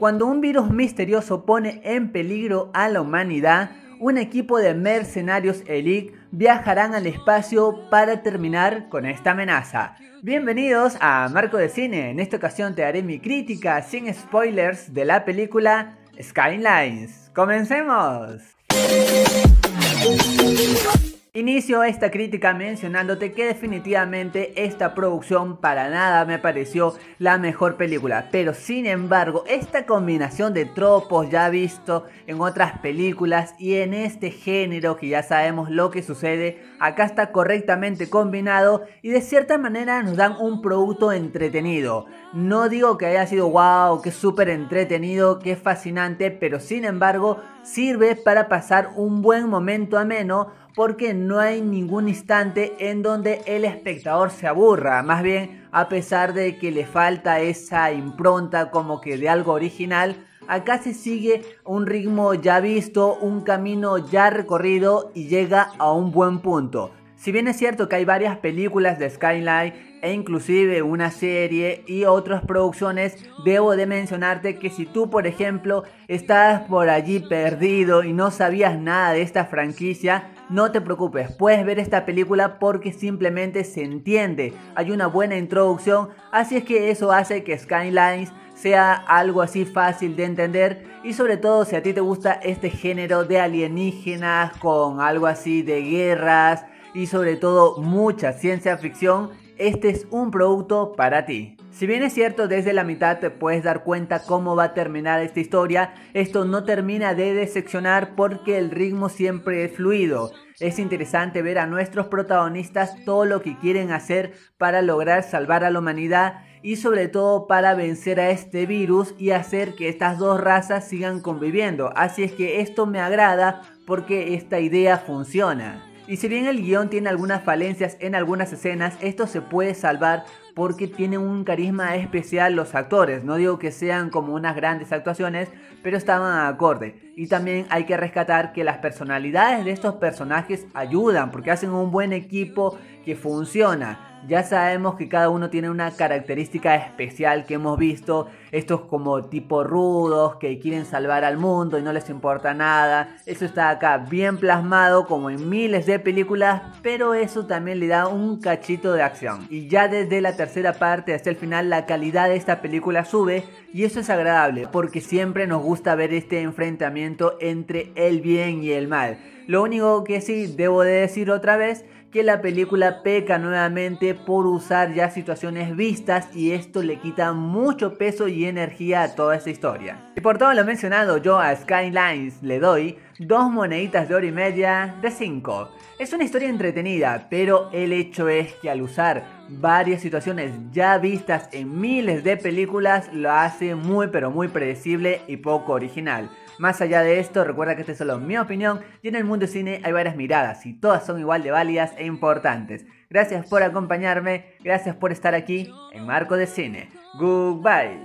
Cuando un virus misterioso pone en peligro a la humanidad, un equipo de mercenarios elite viajarán al espacio para terminar con esta amenaza. Bienvenidos a Marco de Cine, en esta ocasión te haré mi crítica sin spoilers de la película Skylines. ¡Comencemos! Inicio esta crítica mencionándote que definitivamente esta producción para nada me pareció la mejor película, pero sin embargo esta combinación de tropos ya visto en otras películas y en este género que ya sabemos lo que sucede, acá está correctamente combinado y de cierta manera nos dan un producto entretenido. No digo que haya sido wow, que súper entretenido, que fascinante, pero sin embargo sirve para pasar un buen momento ameno porque no hay ningún instante en donde el espectador se aburra, más bien a pesar de que le falta esa impronta como que de algo original, acá se sigue un ritmo ya visto, un camino ya recorrido y llega a un buen punto. Si bien es cierto que hay varias películas de Skyline e inclusive una serie y otras producciones, debo de mencionarte que si tú por ejemplo estás por allí perdido y no sabías nada de esta franquicia, no te preocupes, puedes ver esta película porque simplemente se entiende, hay una buena introducción, así es que eso hace que Skylines sea algo así fácil de entender y sobre todo si a ti te gusta este género de alienígenas con algo así de guerras y sobre todo mucha ciencia ficción, este es un producto para ti. Si bien es cierto, desde la mitad te puedes dar cuenta cómo va a terminar esta historia, esto no termina de decepcionar porque el ritmo siempre es fluido. Es interesante ver a nuestros protagonistas todo lo que quieren hacer para lograr salvar a la humanidad y sobre todo para vencer a este virus y hacer que estas dos razas sigan conviviendo. Así es que esto me agrada porque esta idea funciona. Y si bien el guion tiene algunas falencias en algunas escenas, esto se puede salvar porque tienen un carisma especial los actores. No digo que sean como unas grandes actuaciones, pero estaban acorde. Y también hay que rescatar que las personalidades de estos personajes ayudan porque hacen un buen equipo que funciona. Ya sabemos que cada uno tiene una característica especial que hemos visto. Estos como tipo rudos que quieren salvar al mundo y no les importa nada. Eso está acá bien plasmado como en miles de películas, pero eso también le da un cachito de acción. Y ya desde la tercera parte hasta el final la calidad de esta película sube y eso es agradable porque siempre nos gusta ver este enfrentamiento entre el bien y el mal. Lo único que sí debo de decir otra vez que la película peca nuevamente por usar ya situaciones vistas y esto le quita mucho peso y energía a toda esta historia. Y por todo lo mencionado, yo a Skylines le doy dos moneditas de hora y media de 5. Es una historia entretenida, pero el hecho es que al usar varias situaciones ya vistas en miles de películas lo hace muy pero muy predecible y poco original. Más allá de esto, recuerda que esta es solo mi opinión y en el mundo del cine hay varias miradas y todas son igual de válidas importantes. Gracias por acompañarme, gracias por estar aquí en Marco de Cine. Goodbye.